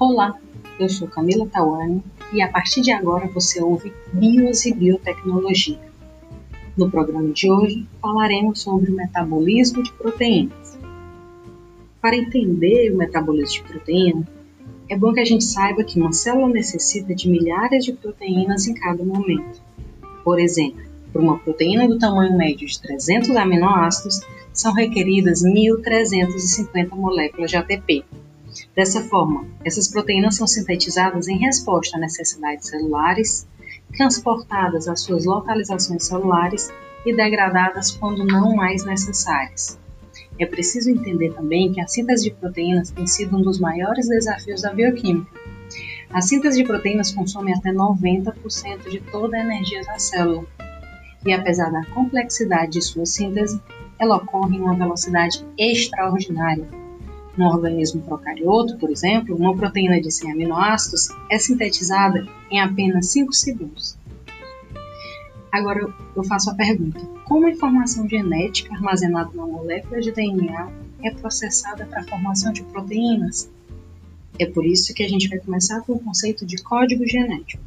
Olá, eu sou Camila Tawane e a partir de agora você ouve Bios e Biotecnologia. No programa de hoje falaremos sobre o metabolismo de proteínas. Para entender o metabolismo de proteína, é bom que a gente saiba que uma célula necessita de milhares de proteínas em cada momento. Por exemplo, para uma proteína do tamanho médio de 300 aminoácidos, são requeridas 1.350 moléculas de ATP. Dessa forma, essas proteínas são sintetizadas em resposta a necessidades celulares, transportadas às suas localizações celulares e degradadas quando não mais necessárias. É preciso entender também que a síntese de proteínas tem sido um dos maiores desafios da bioquímica. A síntese de proteínas consome até 90% de toda a energia da célula. E apesar da complexidade de sua síntese, ela ocorre em uma velocidade extraordinária. No organismo procarioto, por exemplo, uma proteína de 100 aminoácidos é sintetizada em apenas 5 segundos. Agora eu faço a pergunta: como a informação genética armazenada na molécula de DNA é processada para a formação de proteínas? É por isso que a gente vai começar com o conceito de código genético.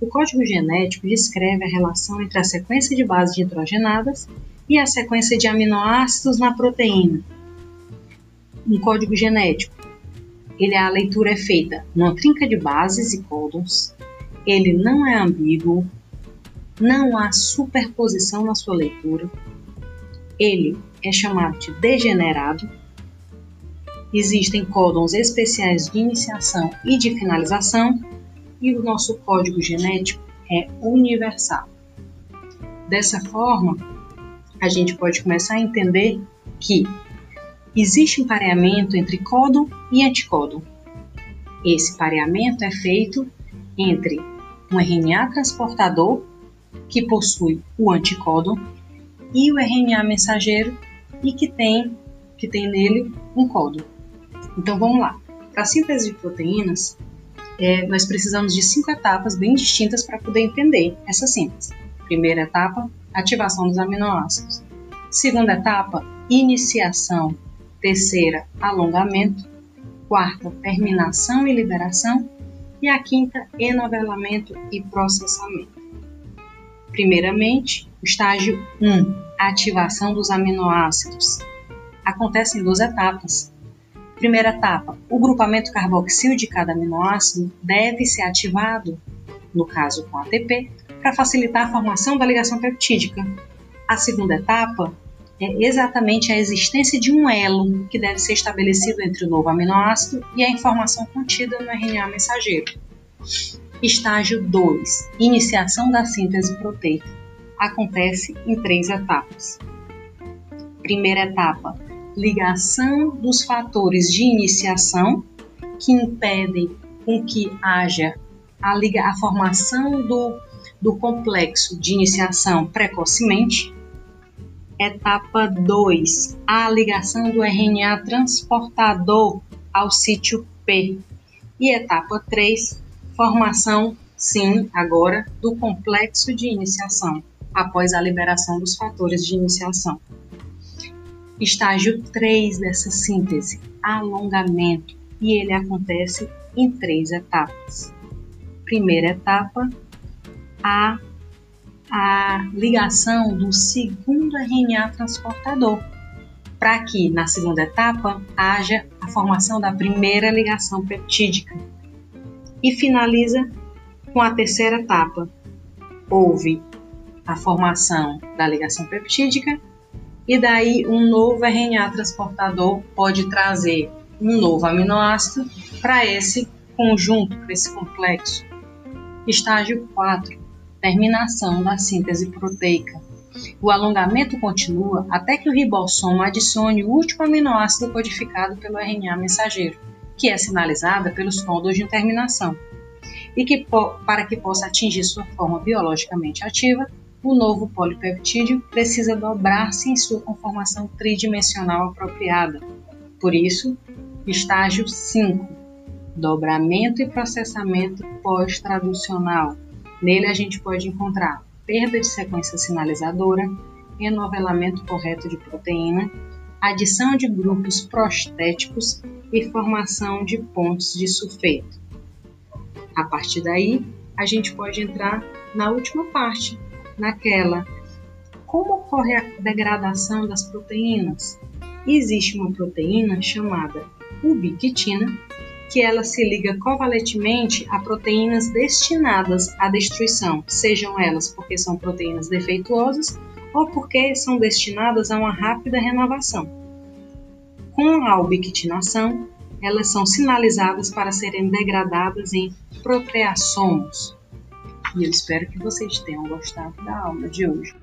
O código genético descreve a relação entre a sequência de bases nitrogenadas e a sequência de aminoácidos na proteína. Um código genético. Ele a leitura é feita numa trinca de bases e códons. Ele não é ambíguo, não há superposição na sua leitura. Ele é chamado de degenerado. Existem códons especiais de iniciação e de finalização, e o nosso código genético é universal. Dessa forma, a gente pode começar a entender que existe um pareamento entre códon e anticódon. Esse pareamento é feito entre um RNA transportador, que possui o anticódon, e o RNA mensageiro, e que tem, que tem nele um códon. Então vamos lá. Para a síntese de proteínas, é, nós precisamos de cinco etapas bem distintas para poder entender essa síntese. Primeira etapa, ativação dos aminoácidos. Segunda etapa, iniciação. Terceira, alongamento. Quarta, terminação e liberação. E a quinta, enovelamento e processamento. Primeiramente, o estágio 1, ativação dos aminoácidos. Acontece em duas etapas. Primeira etapa, o grupamento carboxil de cada aminoácido deve ser ativado, no caso com ATP, para facilitar a formação da ligação peptídica. A segunda etapa é exatamente a existência de um elo que deve ser estabelecido entre o novo aminoácido e a informação contida no RNA mensageiro. Estágio 2 Iniciação da síntese proteica acontece em três etapas. Primeira etapa ligação dos fatores de iniciação que impedem com que haja a, liga, a formação do, do complexo de iniciação precocemente. Etapa 2, a ligação do RNA transportador ao sítio P. E etapa 3, formação, sim, agora, do complexo de iniciação, após a liberação dos fatores de iniciação. Estágio 3 dessa síntese, alongamento, e ele acontece em três etapas. Primeira etapa, a a ligação do segundo RNA transportador, para que na segunda etapa haja a formação da primeira ligação peptídica. E finaliza com a terceira etapa. Houve a formação da ligação peptídica e daí um novo RNA transportador pode trazer um novo aminoácido para esse conjunto, para esse complexo. Estágio 4 terminação da síntese proteica. O alongamento continua até que o ribossomo adicione o último aminoácido codificado pelo RNA mensageiro, que é sinalizada pelos códons de terminação, e que, para que possa atingir sua forma biologicamente ativa, o novo polipeptídeo precisa dobrar-se em sua conformação tridimensional apropriada. Por isso, estágio 5, dobramento e processamento pós-traducional, Nele a gente pode encontrar perda de sequência sinalizadora, enovelamento correto de proteína, adição de grupos prostéticos e formação de pontos de sulfeto. A partir daí, a gente pode entrar na última parte, naquela como ocorre a degradação das proteínas. Existe uma proteína chamada ubiquitina, que ela se liga covalentemente a proteínas destinadas à destruição, sejam elas porque são proteínas defeituosas ou porque são destinadas a uma rápida renovação. Com a ubiquitinação, elas são sinalizadas para serem degradadas em proteassomos. E eu espero que vocês tenham gostado da aula de hoje.